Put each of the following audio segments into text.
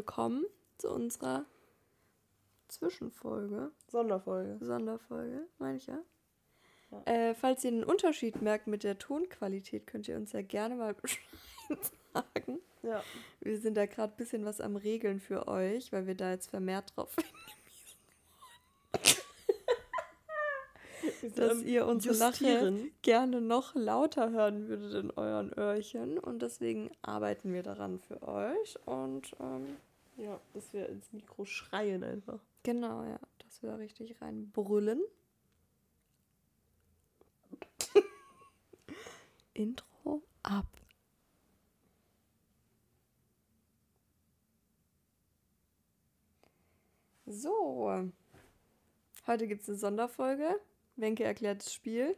willkommen zu unserer Zwischenfolge. Sonderfolge. Sonderfolge, meine ich ja. ja. Äh, falls ihr einen Unterschied merkt mit der Tonqualität, könnt ihr uns ja gerne mal Bescheid sagen. Ja. Wir sind da gerade ein bisschen was am Regeln für euch, weil wir da jetzt vermehrt drauf dass ihr unsere Lache gerne noch lauter hören würdet in euren Öhrchen. Und deswegen arbeiten wir daran für euch. Und ähm, ja, dass wir ins Mikro schreien einfach. Genau, ja. Dass wir da richtig reinbrüllen. Intro ab. So. Heute gibt es eine Sonderfolge. Wenke erklärt das Spiel.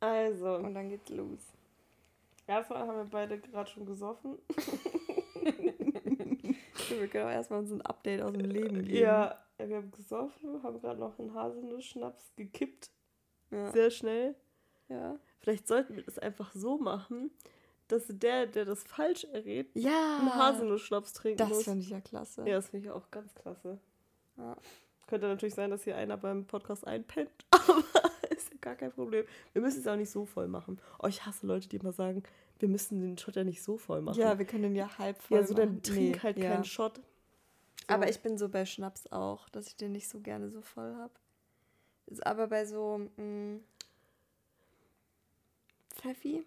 Also. Und dann geht's los. Erstmal haben wir beide gerade schon gesoffen. wir können auch erstmal uns ein Update aus dem Leben geben. Ja, wir haben gesoffen, haben gerade noch einen Haselnuss-Schnaps gekippt. Ja. Sehr schnell. Ja. Vielleicht sollten wir das einfach so machen, dass der, der das falsch errät, ja. einen Haselnuss-Schnaps trinken das muss. Das finde ich ja klasse. Ja, das finde ich auch ganz klasse. Ja. Könnte natürlich sein, dass hier einer beim Podcast einpennt, aber gar kein Problem. Wir müssen es auch nicht so voll machen. Oh, ich hasse Leute, die immer sagen, wir müssen den Shot ja nicht so voll machen. Ja, wir können den ja halb voll machen. Ja, so dann trink nee, halt ja. keinen Shot. So. Aber ich bin so bei Schnaps auch, dass ich den nicht so gerne so voll habe. Aber bei so mh, mm, Pfeffi.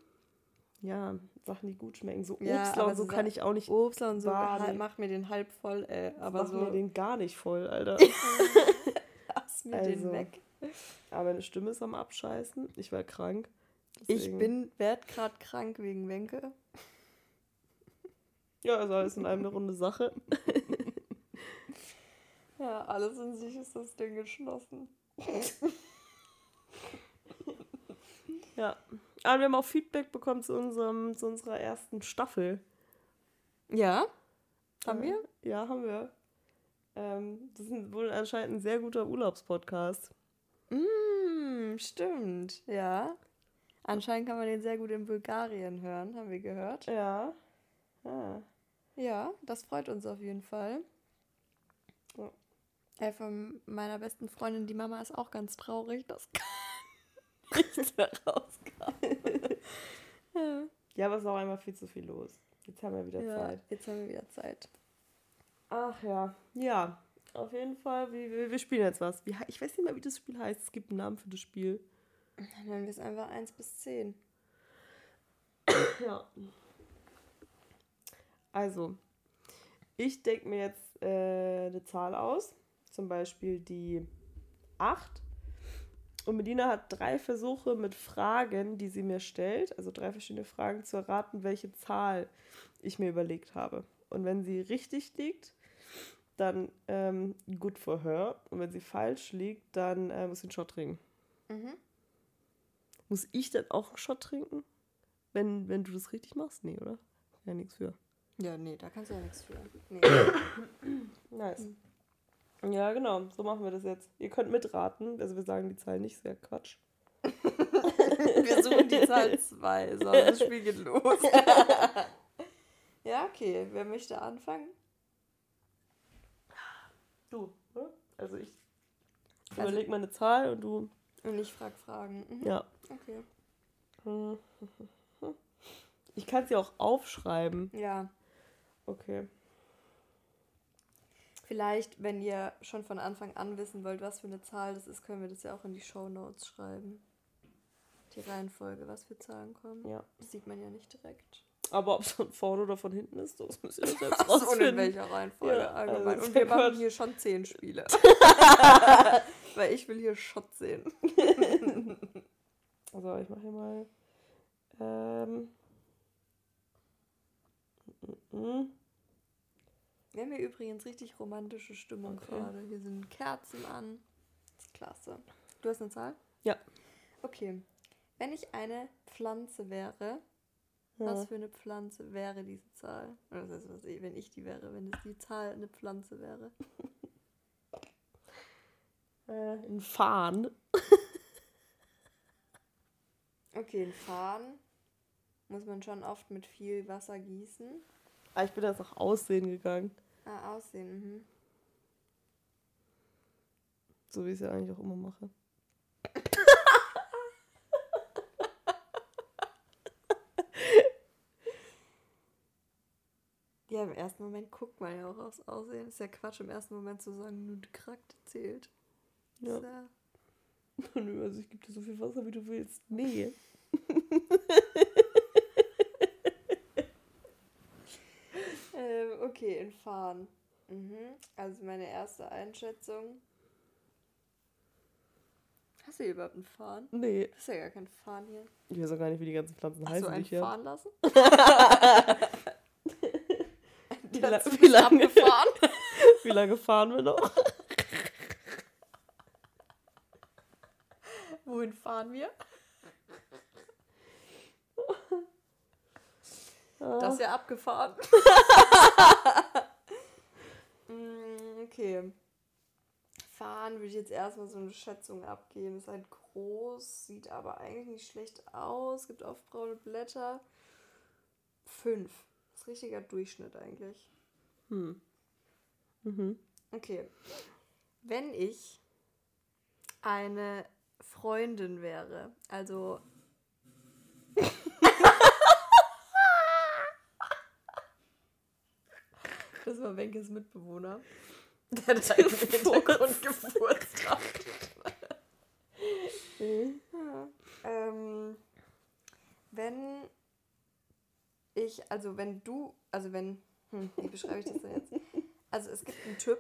Ja, Sachen, die gut schmecken. So ja, Obstler und so kann ich auch nicht. Obstler und so baden. macht mir den halb voll, ey. Aber so. mir den gar nicht voll, Alter. Lass mir also, den weg. Aber meine Stimme ist am Abscheißen. Ich war krank. Deswegen. Ich bin, werd gerade krank wegen Wenke. Ja, also alles in einem eine runde Sache. ja, alles in sich ist das Ding geschlossen. ja. Aber wir haben auch Feedback bekommen zu, unserem, zu unserer ersten Staffel. Ja? Haben wir? Ja, haben wir. Ähm, das ist wohl anscheinend ein sehr guter Urlaubspodcast. Mm, stimmt, ja. Anscheinend kann man den sehr gut in Bulgarien hören, haben wir gehört. Ja. Ja, ja das freut uns auf jeden Fall. Ja. Äh, von meiner besten Freundin, die Mama ist auch ganz traurig, dass nichts mehr rauskam. ja. ja, aber es ist auch einmal viel zu viel los. Jetzt haben wir wieder ja, Zeit. Jetzt haben wir wieder Zeit. Ach ja. Ja, auf jeden Fall. Wir, wir spielen jetzt was. Ich weiß nicht mehr, wie das Spiel heißt. Es gibt einen Namen für das Spiel. Dann nennen wir es einfach 1 bis 10. ja. Also, ich denke mir jetzt äh, eine Zahl aus. Zum Beispiel die 8. Und Medina hat drei Versuche mit Fragen, die sie mir stellt, also drei verschiedene Fragen zu erraten, welche Zahl ich mir überlegt habe. Und wenn sie richtig liegt, dann ähm, good for her. Und wenn sie falsch liegt, dann äh, muss sie einen Shot trinken. Mhm. Muss ich dann auch einen Shot trinken? Wenn, wenn du das richtig machst? Nee, oder? Ja, nichts für. Ja, nee, da kannst du ja nichts für. Nee. nice. Mhm. Ja, genau, so machen wir das jetzt. Ihr könnt mitraten, also wir sagen die Zahl nicht, sehr Quatsch. wir suchen die Zahl 2, so, das Spiel geht los. ja, okay, wer möchte anfangen? Du, oder? Also ich also, überleg mal eine Zahl und du. Und ich frage Fragen. Mhm. Ja. Okay. Ich kann sie auch aufschreiben. Ja. Okay. Vielleicht, wenn ihr schon von Anfang an wissen wollt, was für eine Zahl das ist, können wir das ja auch in die Show Notes schreiben. Die Reihenfolge, was für Zahlen kommen. Ja. Das sieht man ja nicht direkt. Aber ob es von vorne oder von hinten ist, das müsst ihr selbst rausfinden. Und in welcher Reihenfolge ja, allgemein. Also Und wir machen hier schon zehn Spiele. Weil ich will hier Shot sehen. also ich mache hier mal. Ähm. -mm. Wir haben hier übrigens richtig romantische Stimmung okay. gerade. Hier sind Kerzen an. Das ist klasse. Du hast eine Zahl? Ja. Okay. Wenn ich eine Pflanze wäre, ja. was für eine Pflanze wäre diese Zahl? Oder das heißt, was ich, wenn ich die wäre, wenn es die Zahl eine Pflanze wäre? äh, ein Farn. okay, ein Farn muss man schon oft mit viel Wasser gießen. Ah, ich bin jetzt nach Aussehen gegangen. Ah, Aussehen, mhm. So wie ich es ja eigentlich auch immer mache. Ja, im ersten Moment guckt man ja auch aufs Aussehen. Ist ja Quatsch, im ersten Moment zu sagen, nur die Charakter zählt. Ja. ja. Nö, also ich gebe dir so viel Wasser, wie du willst. Nee. ähm, okay, in Fahren. Mhm. Also meine erste Einschätzung. Hast du hier überhaupt ein Fahren? Nee. Das ist ja gar kein Fahren hier. Ich weiß auch gar nicht, wie die ganzen Pflanzen Hast heißen. Hast du einen fahren lassen? wie, la wie, lange, wie lange fahren wir noch? Wohin fahren wir? Das ist ja abgefahren. Mm, okay. Fahren würde ich jetzt erstmal so eine Schätzung abgeben. Ist halt groß, sieht aber eigentlich nicht schlecht aus. Gibt oft braune Blätter. Fünf. Ist richtiger Durchschnitt eigentlich. Hm. Mhm. Okay. Wenn ich eine Freundin wäre, also. das war Wenkes Mitbewohner. Der hat einen Hintergrund gefurzt hat. ja. ähm, wenn ich, also wenn du, also wenn, hm, wie beschreibe ich das denn jetzt? Also es gibt einen Typ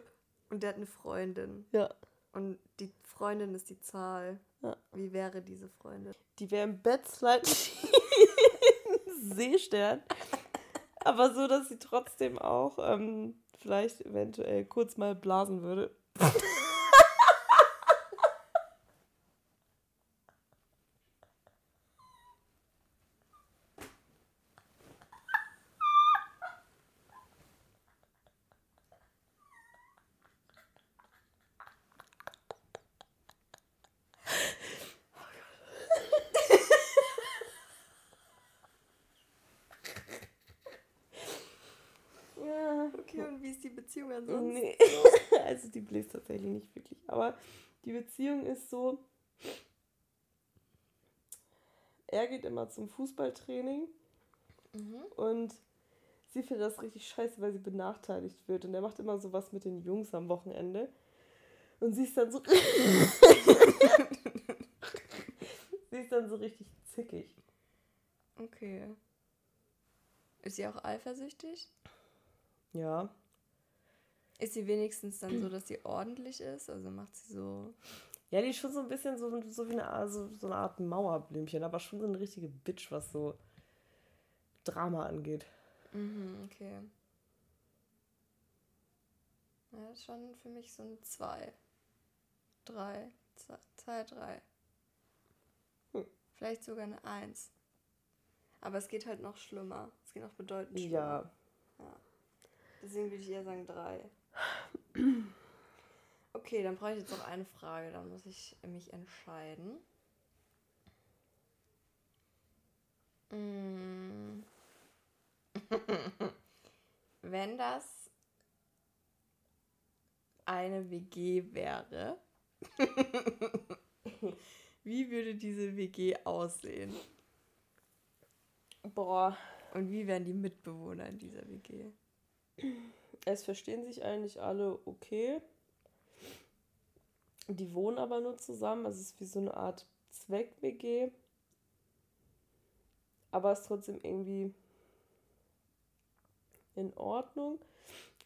und der hat eine Freundin. Ja. Und die Freundin ist die Zahl. Ja. Wie wäre diese Freundin? Die wäre im Bett Seestern. Aber so, dass sie trotzdem auch ähm, vielleicht eventuell kurz mal blasen würde. Beziehung ansonsten? Nee. also die bläst tatsächlich nicht wirklich. Aber die Beziehung ist so, er geht immer zum Fußballtraining mhm. und sie findet das richtig scheiße, weil sie benachteiligt wird. Und er macht immer so was mit den Jungs am Wochenende. Und sie ist dann so. sie ist dann so richtig zickig. Okay. Ist sie auch eifersüchtig? Ja. Ist sie wenigstens dann so, dass sie ordentlich ist? Also macht sie so. Ja, die ist schon so ein bisschen so, so wie eine, also so eine Art Mauerblümchen, aber schon so eine richtige Bitch, was so Drama angeht. Mhm, okay. Ja, das ist schon für mich so ein 2. 3. 2, 3. Hm. Vielleicht sogar eine 1. Aber es geht halt noch schlimmer. Es geht noch bedeutend schlimmer. Ja. ja. Deswegen würde ich eher sagen 3. Okay, dann brauche ich jetzt noch eine Frage. Dann muss ich mich entscheiden. Mm. Wenn das eine WG wäre, wie würde diese WG aussehen? Boah. Und wie wären die Mitbewohner in dieser WG? Es verstehen sich eigentlich alle okay. Die wohnen aber nur zusammen. Also es ist wie so eine Art Zweck-WG. Aber es ist trotzdem irgendwie in Ordnung.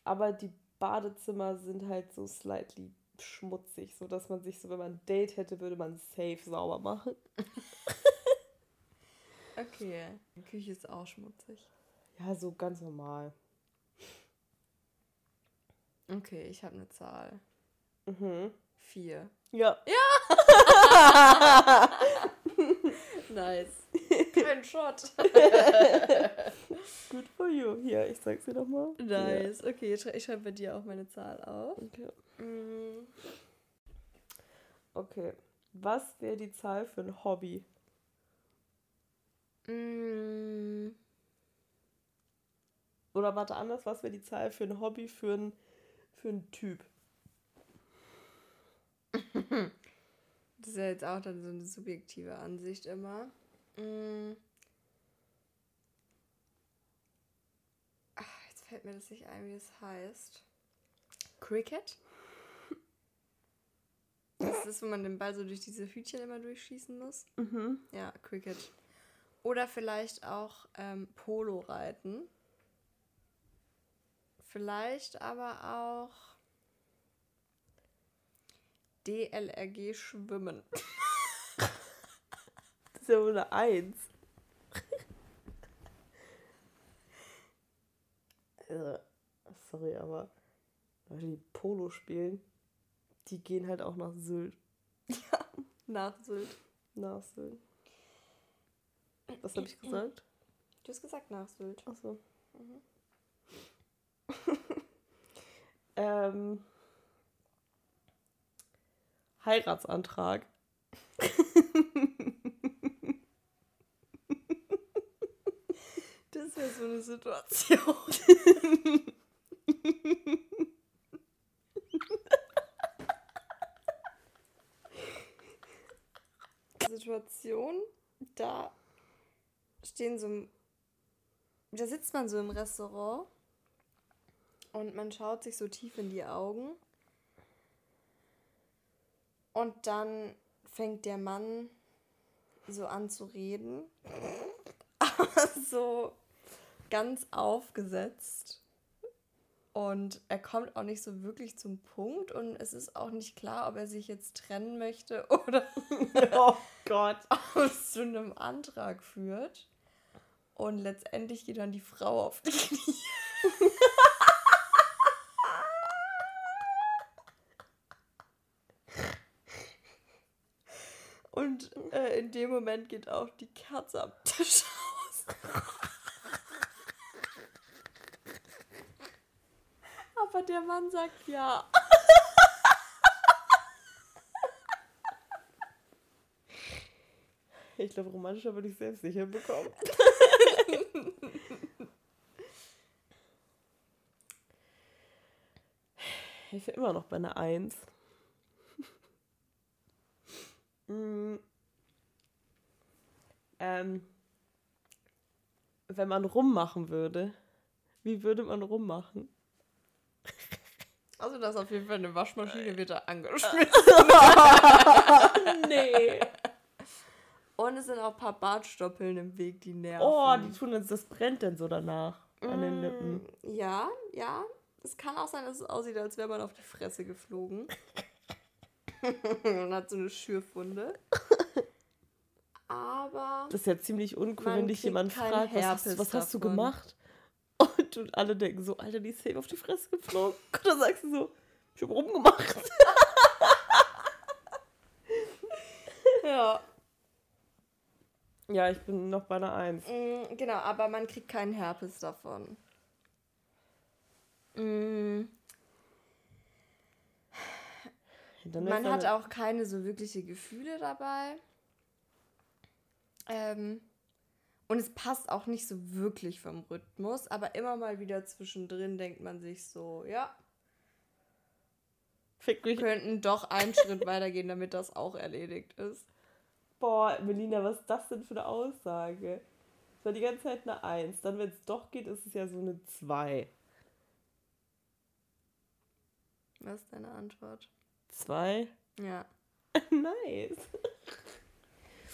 Aber die Badezimmer sind halt so slightly schmutzig, so dass man sich so, wenn man ein Date hätte, würde man safe sauber machen. okay. Die Küche ist auch schmutzig. Ja, so ganz normal. Okay, ich habe eine Zahl. Mhm. Vier. Ja. Ja! nice. Kein Shot. Good for you. Hier, ich sag's dir doch mal. Nice. Ja. Okay, ich schreibe bei dir auch meine Zahl auf. Okay. Mm. Okay. Was wäre die Zahl für ein Hobby? Mm. Oder warte anders, was wäre die Zahl für ein Hobby für einen für ein Typ? Das ist ja jetzt auch dann so eine subjektive Ansicht immer. Mm. Ach, jetzt fällt mir das nicht ein, wie es heißt. Cricket? Das ist, wo man den Ball so durch diese Hütchen immer durchschießen muss. Mhm. Ja, Cricket. Oder vielleicht auch ähm, Polo reiten. Vielleicht aber auch DLRG schwimmen. das ist ja wohl eine Eins. also, sorry, aber Leute, die Polo spielen, die gehen halt auch nach Sylt. Ja, nach Sylt. Nach Sylt. Was habe ich gesagt? Du hast gesagt nach Sylt. Achso. Mhm. ähm, Heiratsantrag. das wäre so eine Situation. Situation, da stehen so, da sitzt man so im Restaurant und man schaut sich so tief in die Augen und dann fängt der Mann so an zu reden, aber so ganz aufgesetzt. Und er kommt auch nicht so wirklich zum Punkt und es ist auch nicht klar, ob er sich jetzt trennen möchte oder oh Gott. aus zu einem Antrag führt. Und letztendlich geht dann die Frau auf die Knie. Und äh, in dem Moment geht auch die Kerze am Tisch aus. Aber der Mann sagt ja. Ich glaube, romantischer würde ich selbst nicht hinbekommen. ich bin immer noch bei einer Eins. Mm. Ähm, wenn man rummachen würde, wie würde man rummachen? Also, das ist auf jeden Fall eine Waschmaschine wird da angeschmissen. nee. Und es sind auch ein paar Bartstoppeln im Weg, die nerven. Oh, die tun jetzt, das brennt denn so danach an den Lippen. Mm, ja, ja. Es kann auch sein, dass es aussieht, als wäre man auf die Fresse geflogen. und hat so eine Schürfwunde. Aber. Das ist ja ziemlich uncool, wenn dich jemand fragt, was, hast, was hast, du gemacht? Und, und alle denken so, Alter, die ist safe auf die Fresse geflogen. Und dann sagst du so, ich hab rumgemacht. ja. Ja, ich bin noch bei einer Eins. Mm, genau, aber man kriegt keinen Herpes davon. Mm. Man hat auch keine so wirkliche Gefühle dabei. Ähm, und es passt auch nicht so wirklich vom Rhythmus, aber immer mal wieder zwischendrin denkt man sich so, ja, wir könnten doch einen Schritt weitergehen, damit das auch erledigt ist. Boah, Melina, was ist das denn für eine Aussage? Es war die ganze Zeit eine Eins. Dann, wenn es doch geht, ist es ja so eine Zwei. Was ist deine Antwort? Zwei? Ja. nice.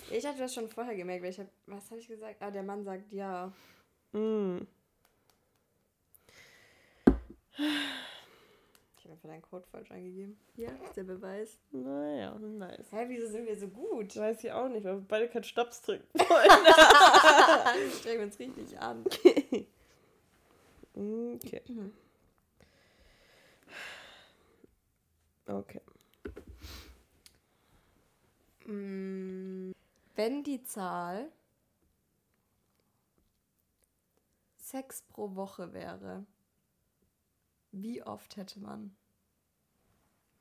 Ich hatte das schon vorher gemerkt, weil ich hab, was habe ich gesagt? Ah, der Mann sagt ja. Mm. Ich habe einfach deinen Code falsch eingegeben. Hier ist der Beweis. Naja, nice. Hä, wieso sind wir so gut? Weiß ich auch nicht, weil wir beide keinen Stops trinken wollen. Strengen uns richtig an. okay. Okay. Mm, wenn die Zahl Sex pro Woche wäre, wie oft hätte man?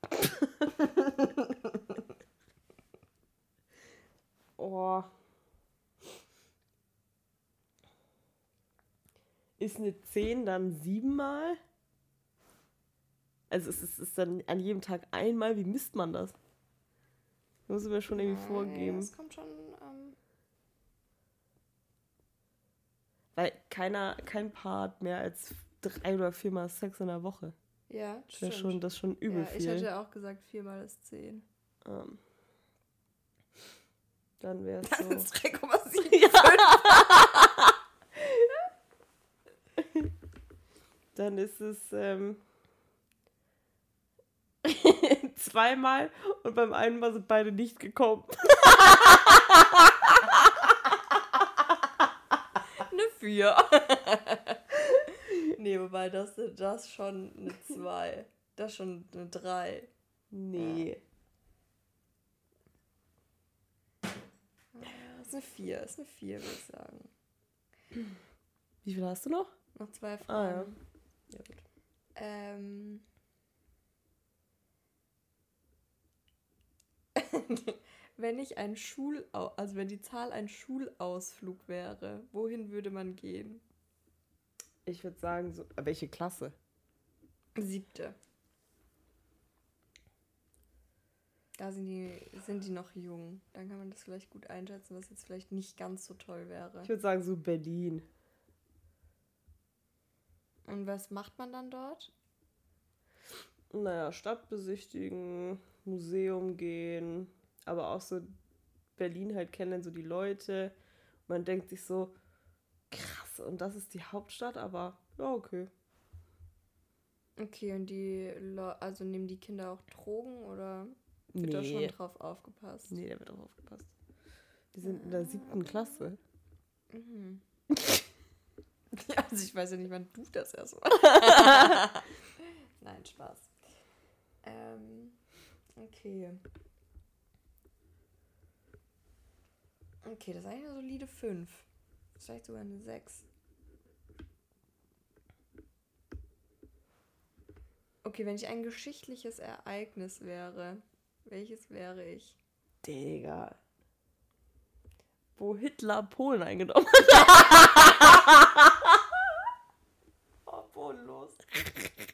oh. ist eine 10 dann siebenmal? Also es ist, ist dann an jedem Tag einmal, wie misst man das? Muss mir schon irgendwie vorgeben. Das kommt schon. Ähm Weil keiner, kein Paar hat mehr als drei oder viermal Sex in der Woche. Ja, das stimmt. Schon, das ist schon übel ja, viel. Ich hätte auch gesagt, viermal ist zehn. Um, dann wäre es so. Das ist 3,7. Ja. dann ist es ähm, zweimal und beim einen Mal sind beide nicht gekommen. eine Vier. nee, wobei das, das schon eine Zwei. Das schon eine Drei. Nee. Ja. Das ist eine Vier, das ist eine Vier, würde ich sagen. Wie viel hast du noch? Noch zwei Fragen. Ah, ja. Ja, gut. Ähm. wenn ich ein Schulau also wenn die Zahl ein Schulausflug wäre, wohin würde man gehen? Ich würde sagen, so, welche Klasse? Siebte. Da sind die, sind die noch jung. Dann kann man das vielleicht gut einschätzen, was jetzt vielleicht nicht ganz so toll wäre. Ich würde sagen, so Berlin. Und was macht man dann dort? Naja, Stadt besichtigen, Museum gehen, aber auch so Berlin halt kennen, so die Leute. Man denkt sich so, krass, und das ist die Hauptstadt, aber ja, okay. Okay, und die, Le also nehmen die Kinder auch Drogen oder wird nee. da schon drauf aufgepasst? Nee, da wird drauf aufgepasst. Die sind in der siebten Klasse. Mhm. Ja, also ich weiß ja nicht, wann du das erst mal. Nein, Spaß. Ähm, okay. Okay, das ist eigentlich eine solide 5. Vielleicht sogar eine 6. Okay, wenn ich ein geschichtliches Ereignis wäre, welches wäre ich? Digga. Wo Hitler Polen eingenommen hat. bodenlos.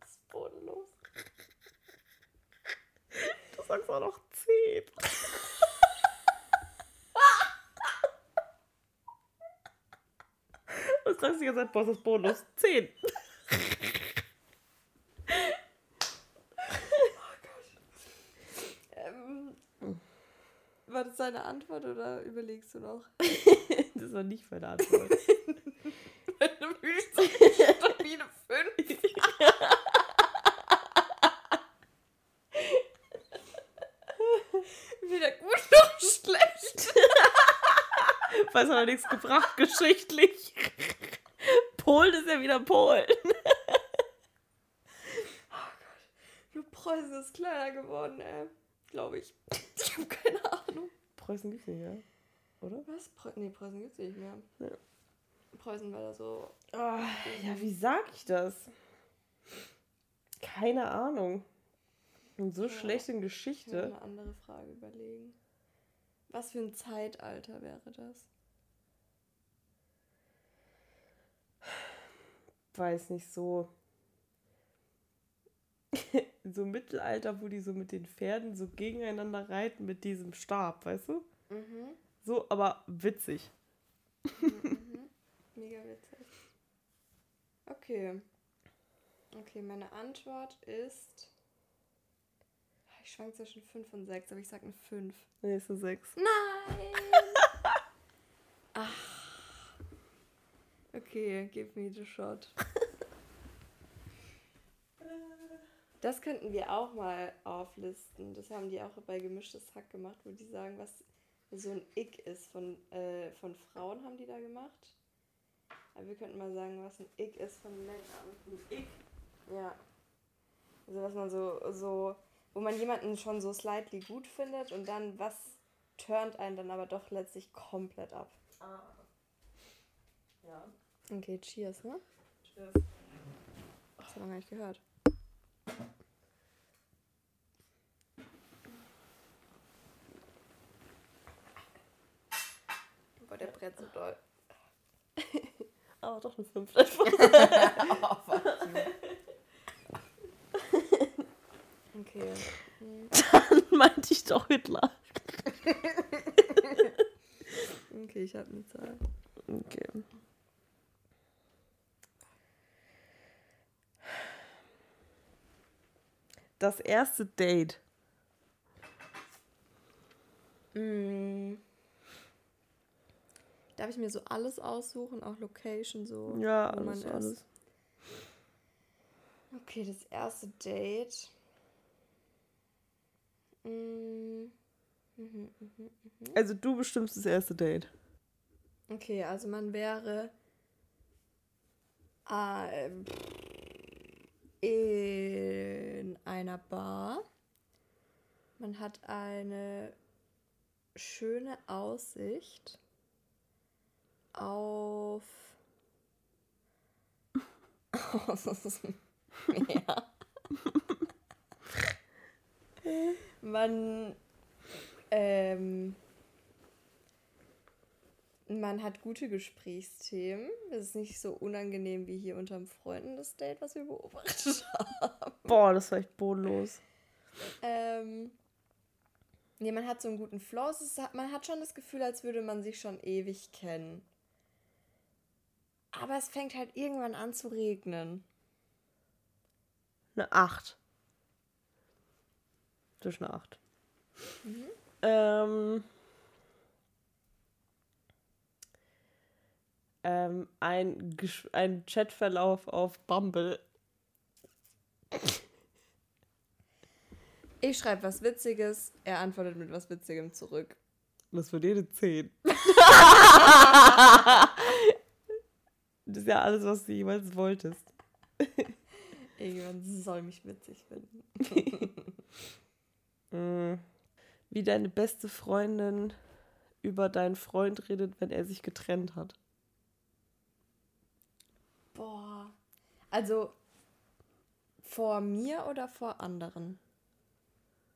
Das ist bodenlos. Du sagst auch noch 10. Was sagst du die ganze Zeit? Boah, das ist bodenlos. 10. das deine Antwort oder überlegst du noch? das war nicht meine Antwort. du fühlst stabile 5. Weder gut noch schlecht. Weiß hat nichts gebracht, geschichtlich. Polen ist ja wieder Polen. oh Gott. Nur Preußen ist kleiner geworden, ey. Glaube ich. Ich habe keine Ahnung. Preußen gibt's nicht mehr. Oder? Was? Preu nee, Preußen gibt's nicht mehr. Ja. Preußen war da so. Oh, ja, wie sag ich das? Keine Ahnung. Und so ja. schlecht in Geschichte. Ich eine andere Frage überlegen. Was für ein Zeitalter wäre das? Weiß nicht, so. so Mittelalter, wo die so mit den Pferden so gegeneinander reiten mit diesem Stab, weißt du? Mhm. So, aber witzig. Mhm. Mega witzig. Okay. Okay, meine Antwort ist. Ich schwank zwischen 5 und 6, aber ich sag eine 5. Nee, ist eine 6. Nein! Okay, give me the shot. Das könnten wir auch mal auflisten. Das haben die auch bei Gemischtes Hack gemacht, wo die sagen, was so ein Ick ist. Von, äh, von Frauen haben die da gemacht. Aber wir könnten mal sagen, was ein Ick ist von Männern. Ein Ick? Ja. Also was man so, so, wo man jemanden schon so slightly gut findet und dann was turnt einen dann aber doch letztlich komplett ab. Ah. Ja. Okay, cheers, ne? Cheers. Das haben wir gar nicht gehört. Boah, der brennt so doll. Aber doch eine 5 einfach. oh, fuck Okay. Dann meinte ich doch Hitler. okay, ich habe eine Zahl. Okay. Das erste Date. Darf ich mir so alles aussuchen, auch Location so? Ja, alles, alles. Okay, das erste Date. Mm. Mhm, mhm, mhm. Also du bestimmst das erste Date. Okay, also man wäre äh, in einer Bar. Man hat eine schöne Aussicht auf. man ähm, man hat gute Gesprächsthemen. Das ist nicht so unangenehm wie hier unterm Freunden das Date, was wir beobachtet haben. Boah, das war echt bodenlos. Ähm, nee, man hat so einen guten Flow. Ist, man hat schon das Gefühl, als würde man sich schon ewig kennen. Aber es fängt halt irgendwann an zu regnen. Eine 8. Zwischen eine 8. Mhm. Ähm, ähm, ein, ein Chatverlauf auf Bumble. Ich schreibe was Witziges, er antwortet mit was Witzigem zurück. Das wird jede 10. das ist ja alles, was du jemals wolltest. Irgendwann soll mich witzig finden. mm wie deine beste Freundin über deinen Freund redet, wenn er sich getrennt hat. Boah. Also vor mir oder vor anderen?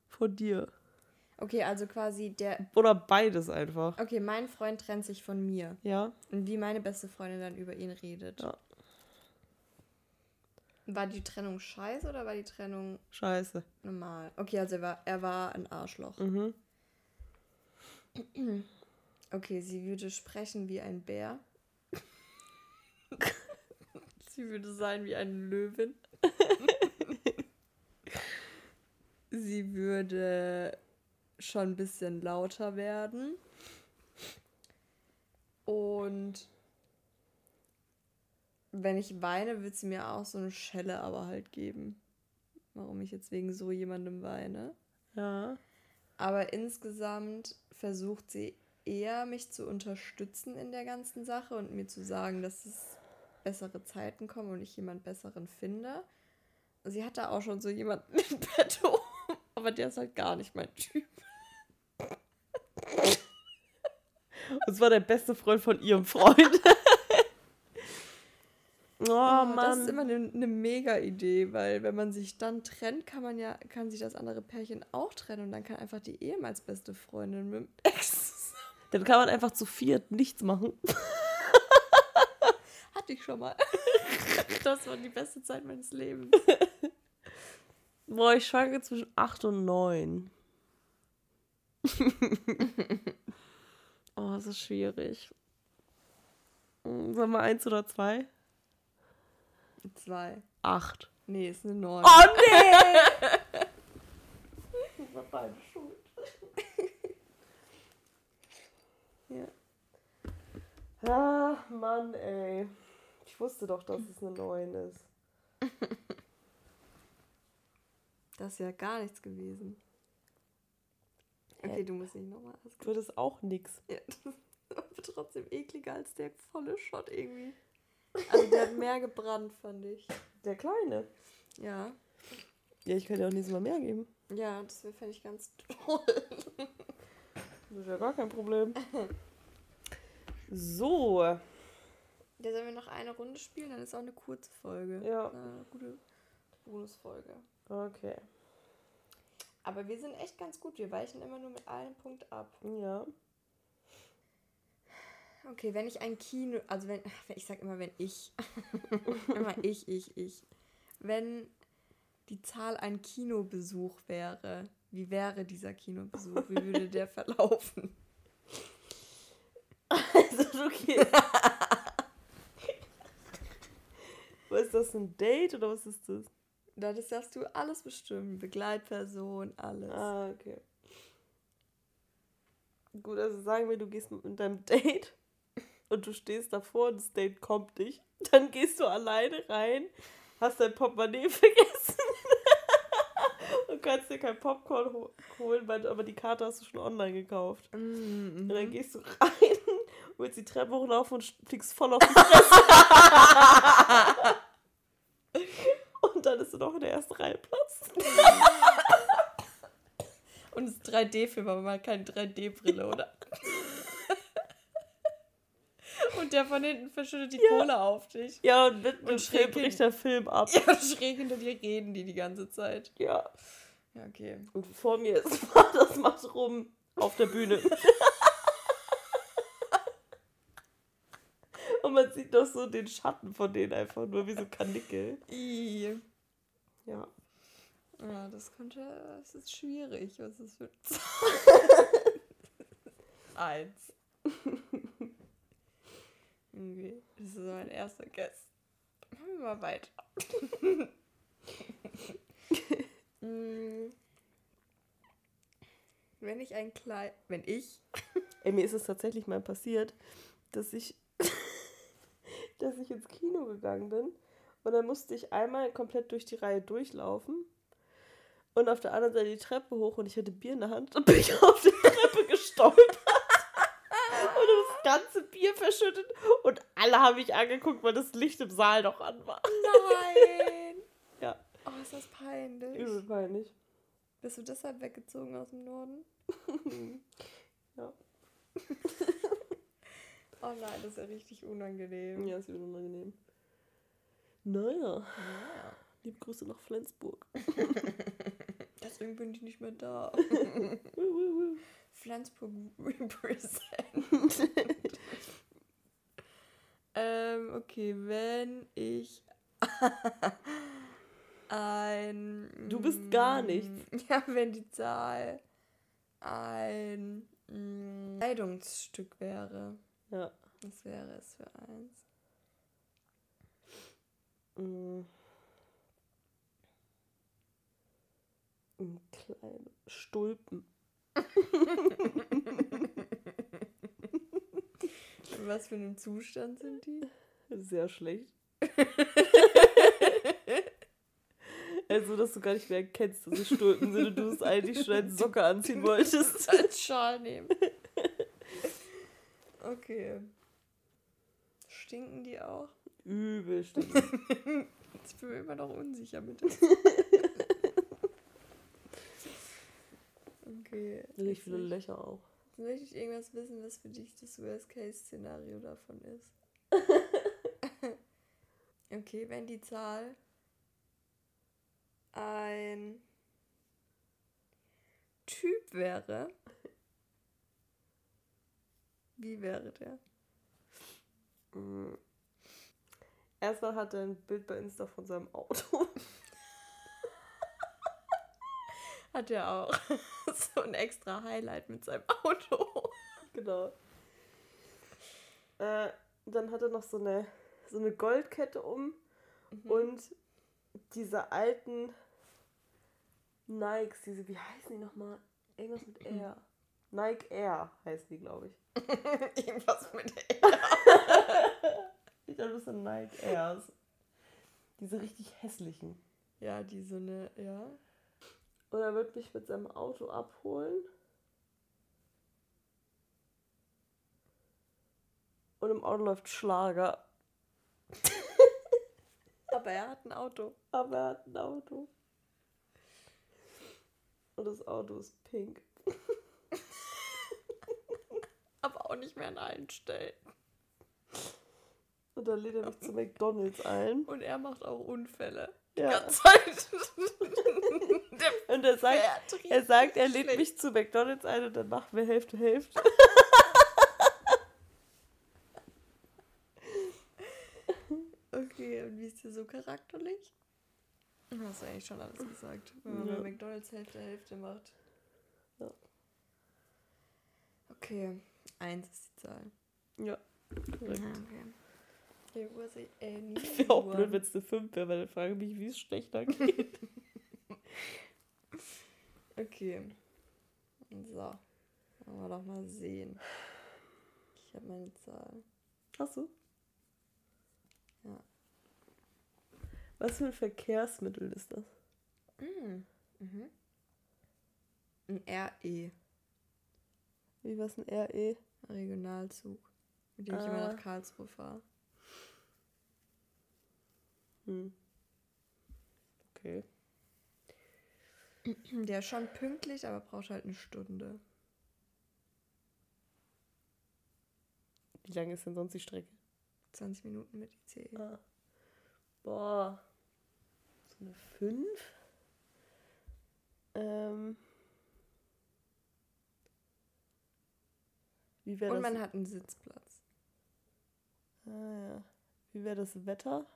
Vor dir. Okay, also quasi der. Oder beides einfach. Okay, mein Freund trennt sich von mir. Ja. Und wie meine beste Freundin dann über ihn redet. Ja. War die Trennung scheiße oder war die Trennung scheiße? Normal. Okay, also er war, er war ein Arschloch. Mhm. Okay, sie würde sprechen wie ein Bär. sie würde sein wie eine Löwin. sie würde schon ein bisschen lauter werden. Und wenn ich weine, wird sie mir auch so eine Schelle aber halt geben. Warum ich jetzt wegen so jemandem weine. Ja. Aber insgesamt versucht sie eher, mich zu unterstützen in der ganzen Sache und mir zu sagen, dass es bessere Zeiten kommen und ich jemand Besseren finde. Sie hat da auch schon so jemanden im Bett, aber der ist halt gar nicht mein Typ. Das war der beste Freund von ihrem Freund. Oh, Mann. Das ist immer eine, eine mega Idee, weil wenn man sich dann trennt, kann man ja, kann sich das andere Pärchen auch trennen und dann kann einfach die ehemals beste Freundin mit dem Ex. Dann kann man einfach zu viert nichts machen. Hatte ich schon mal. Das war die beste Zeit meines Lebens. Boah, ich schwanke zwischen 8 und 9. oh, das ist schwierig. Hm, sollen wir eins oder zwei? Zwei. Acht. Nee, ist eine neun. Oh nee! das war deine Schuld. ja. Ah, Mann, ey. Ich wusste doch, dass es eine neun ist. Das ist ja gar nichts gewesen. Okay, du musst nicht nochmal. Wird es auch nix. Ja, das ist trotzdem ekliger als der volle Shot irgendwie. Also der hat mehr gebrannt, fand ich. Der kleine? Ja. Ja, ich könnte auch nächstes Mal mehr geben. Ja, das fände ich ganz toll. Das ist ja gar kein Problem. So. Ja, sollen wir noch eine Runde spielen? Dann ist auch eine kurze Folge. Ja. Eine gute Bonusfolge. Okay. Aber wir sind echt ganz gut. Wir weichen immer nur mit einem Punkt ab. Ja. Okay, wenn ich ein Kino, also wenn, ich sag immer, wenn ich, immer ich, ich, ich, wenn die Zahl ein Kinobesuch wäre, wie wäre dieser Kinobesuch? Wie würde der verlaufen? Also, okay. was ist das, ein Date oder was ist das? Das darfst du alles bestimmen. Begleitperson, alles. Ah, okay. Gut, also sagen wir, du gehst mit deinem Date und du stehst davor und das Date kommt nicht. Dann gehst du alleine rein, hast dein Portemonnaie vergessen und kannst dir kein Popcorn ho holen, weil, aber die Karte hast du schon online gekauft. Mm -hmm. Und dann gehst du rein, willst die Treppe hochlaufen und fliegst voll auf die Fresse. und dann ist du noch in der ersten Reihe Platz. und es ist 3D-Film, aber man hat keine 3D-Brille, oder? Und der von hinten verschüttet die ja. Kohle auf dich. Ja, und mitten und schräg bricht der Film ab. Ja, schräg hinter dir reden die die ganze Zeit. Ja. Ja, okay. Und vor mir ist das macht rum auf der Bühne. und man sieht doch so den Schatten von denen einfach nur wie so Kanickel. I. Ja. Ja, das könnte, es ist schwierig, was ist für Eins. Irgendwie. Das ist mein erster Guess. Machen wir mal weiter. Mm. Wenn ich ein Kleid. Wenn ich. Ey, mir ist es tatsächlich mal passiert, dass ich. dass ich ins Kino gegangen bin. Und dann musste ich einmal komplett durch die Reihe durchlaufen. Und auf der anderen Seite die Treppe hoch und ich hatte Bier in der Hand und bin ich auf die Treppe gestolpert ganze Bier verschüttet und alle haben mich angeguckt, weil das Licht im Saal noch an war. Nein! ja. Oh, ist das peinlich. Übel peinlich. Bist du deshalb weggezogen aus dem Norden? ja. oh nein, das ist ja richtig unangenehm. Ja, ist wieder unangenehm. Naja. Ja. Liebe Grüße nach Flensburg. Deswegen bin ich nicht mehr da. Flensburg represent. ähm, okay, wenn ich ein. Du bist gar nichts. Ja, wenn die Zahl ein mm, Kleidungsstück wäre. Ja. Was wäre es für eins? Mm. Ein kleiner Stulpen. Was für einen Zustand sind die? Sehr schlecht. also, dass du gar nicht mehr erkennst, dass es Stulpen sind und du es eigentlich schon als Socke anziehen wolltest. als Schal nehmen. Okay. Stinken die auch? Übel stinken. ich bin mir immer noch unsicher mit Okay. Richtig viele Löcher auch. Jetzt möchte ich irgendwas wissen, was für dich das Worst-Case-Szenario davon ist. okay, wenn die Zahl ein Typ wäre, wie wäre der? Erstmal hat er ein Bild bei Insta von seinem Auto. hat er auch so ein extra Highlight mit seinem Auto. Genau. Äh, dann hat er noch so eine, so eine Goldkette um mhm. und diese alten Nikes, diese, wie heißen die nochmal? Irgendwas mit Air. Nike Air heißen die, glaube ich. Irgendwas mit Air. Das sind Nike Airs. Diese richtig hässlichen. Ja, die so eine, ja. Und er wird mich mit seinem Auto abholen. Und im Auto läuft Schlager. Aber er hat ein Auto. Aber er hat ein Auto. Und das Auto ist pink. Aber auch nicht mehr an allen Stellen. Und dann lädt er mich zu McDonalds ein. Und er macht auch Unfälle. Die ja. ganze Zeit. und er sagt, er sagt, er lädt mich zu McDonalds ein und dann machen wir Hälfte, Hälfte. okay, und wie ist dir so charakterlich? Hast du eigentlich schon alles gesagt, wenn man ja. bei McDonalds Hälfte, Hälfte macht. Ja. Okay, eins ist die Zahl. Ja, korrekt. Ja, okay. There was Wäre auch blöd, wenn es eine 5 wäre, weil dann frage ich mich, wie es schlechter geht. okay. So. Wollen wir doch mal sehen. Ich habe meine Zahl. Hast du? Ja. Was für ein Verkehrsmittel ist das? Mm. Mhm. Ein RE. Wie was ein RE? Regionalzug, mit dem ah. ich immer nach Karlsruhe fahre. Hm. Okay. Der ist schon pünktlich, aber braucht halt eine Stunde. Wie lange ist denn sonst die Strecke? 20 Minuten mit ICE. Ah. Boah. So eine 5? Ähm. Wie wäre das? Und man hat einen Sitzplatz. Ah ja. Wie wäre das Wetter?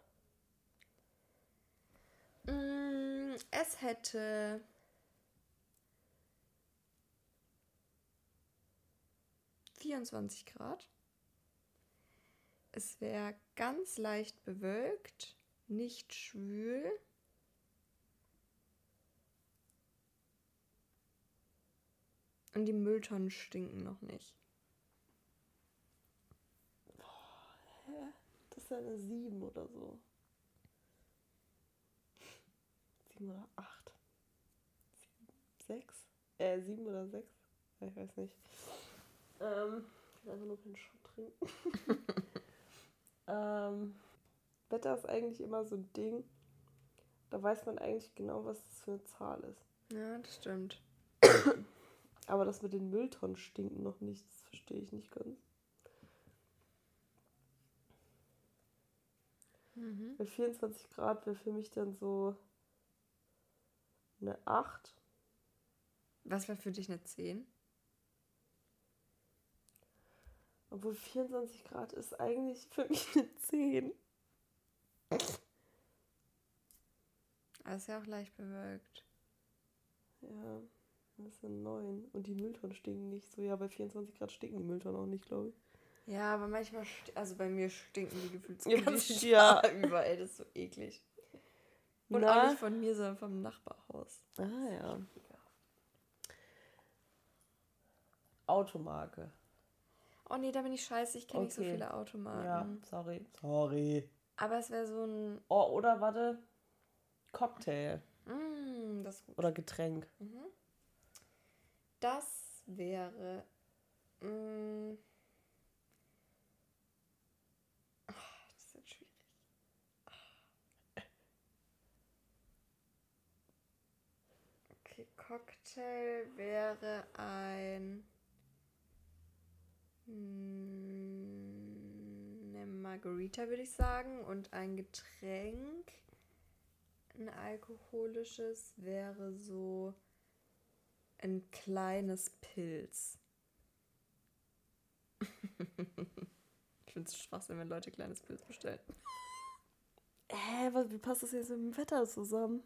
Mm, es hätte vierundzwanzig Grad. Es wäre ganz leicht bewölkt, nicht schwül. Und die Mülltonnen stinken noch nicht. Das ist eine 7 oder so. Sieben oder acht. Sieben, sechs? Äh, sieben oder sechs? ich weiß nicht. Ähm, ich will einfach nur keinen Schott trinken. ähm, Wetter ist eigentlich immer so ein Ding. Da weiß man eigentlich genau, was das für eine Zahl ist. Ja, das stimmt. Aber das mit den Mülltonnen stinken noch nicht, das verstehe ich nicht ganz. Mhm. Bei 24 Grad wäre für mich dann so eine 8. Was war für dich eine 10? Obwohl 24 Grad ist eigentlich für mich eine 10. Aber ist ja auch leicht bewölkt. Ja, das eine 9. Und die Mülltonnen stinken nicht so. Ja, bei 24 Grad stinken die Mülltonnen auch nicht, glaube ich. Ja, aber manchmal, also bei mir stinken die gefühlt ja, ganz ja. überall. Das ist so eklig. Und Na? auch nicht von mir, sondern vom Nachbarhaus. Ah ja. Automarke. Oh nee, da bin ich scheiße. Ich kenne okay. nicht so viele Automarken. Ja, sorry. Sorry. Aber es wäre so ein. Oh, oder warte. Cocktail. Mm, das ist gut. Oder Getränk. Mhm. Das wäre. Mm, Cocktail wäre ein hm, eine Margarita, würde ich sagen. Und ein Getränk, ein alkoholisches, wäre so ein kleines Pilz. ich finde es Schwachsinn, wenn Leute kleines Pilz bestellen. Hä, äh, wie passt das jetzt mit dem Wetter zusammen?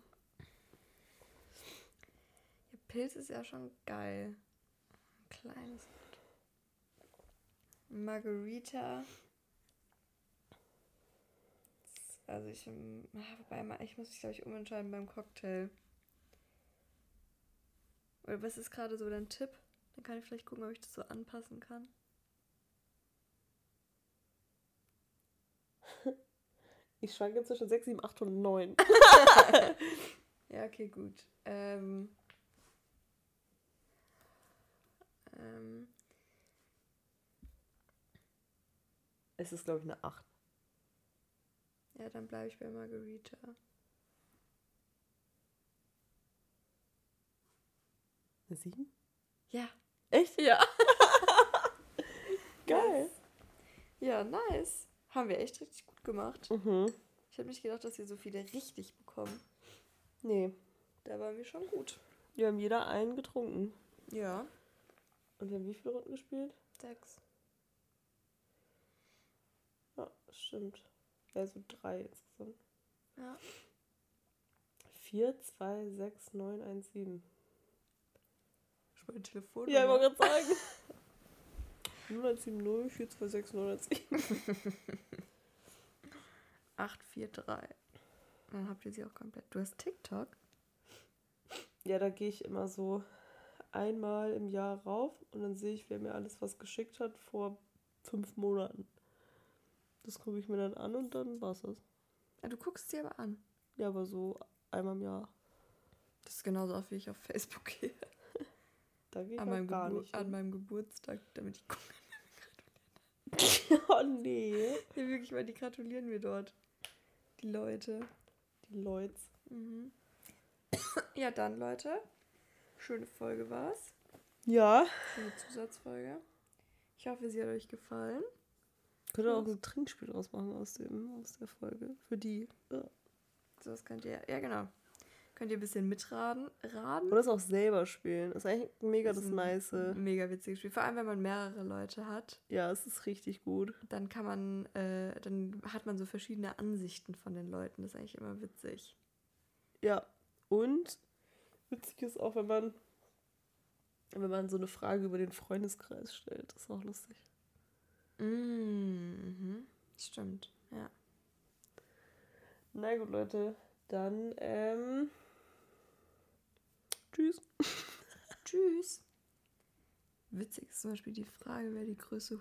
Pilz ist ja schon geil. Ein kleines. Margarita. Also ich, ah, wobei, ich muss mich, glaube ich, umentscheiden beim Cocktail. Oder was ist gerade so dein Tipp? Dann kann ich vielleicht gucken, ob ich das so anpassen kann. Ich schwanke zwischen 6, 7, 8 und 9. ja, okay, gut. Ähm, ähm, es ist, glaube ich, eine 8. Ja, dann bleibe ich bei Margarita. Eine 7? Ja. Echt? Ja. Geil. Yes. Ja, nice. Haben wir echt richtig gut gemacht. Mhm. Ich habe nicht gedacht, dass wir so viele richtig bekommen. Nee. Da waren wir schon gut. Wir haben jeder einen getrunken. Ja. Und wir haben wie viele Runden gespielt? Sechs. Ja, stimmt. Also drei insgesamt. Ja. 4, 2, 6, 9, 1, 7. Ich mein Telefon. Ja, ich wollte gerade sagen. 0170 426 917. 843. Dann habt ihr sie auch komplett. Du hast TikTok? Ja, da gehe ich immer so einmal im Jahr rauf und dann sehe ich, wer mir alles was geschickt hat vor fünf Monaten. Das gucke ich mir dann an und dann war's das. Ja, du guckst sie aber an. Ja, aber so einmal im Jahr. Das ist genauso oft, wie ich auf Facebook gehe. Da gehe ich an auch meinem, gar Gebur nicht. an meinem Geburtstag, damit ich gucke. oh nee. Ja, wirklich, weil die gratulieren mir dort. Die Leute. Die Leute. Mhm. Ja, dann, Leute. Schöne Folge war's. Ja. Schöne Zusatzfolge. Ich hoffe, sie hat euch gefallen. Könnt ihr auch ein Trinkspiel draus machen aus, dem, aus der Folge. Für die. Ja. So was könnt ihr, ja genau. Könnt ihr ein bisschen mitraden. Raden. Oder es auch selber spielen. Das ist eigentlich mega das ist ein Nice. Mega witziges Spiel. Vor allem, wenn man mehrere Leute hat, Ja, es ist richtig gut. dann kann man, äh, dann hat man so verschiedene Ansichten von den Leuten. Das ist eigentlich immer witzig. Ja. Und witzig ist auch, wenn man, wenn man so eine Frage über den Freundeskreis stellt. Das ist auch lustig. Mhm. Stimmt, ja. Na gut, Leute. Dann, ähm. Tschüss. Tschüss. Witzig ist zum Beispiel die Frage, wer die größte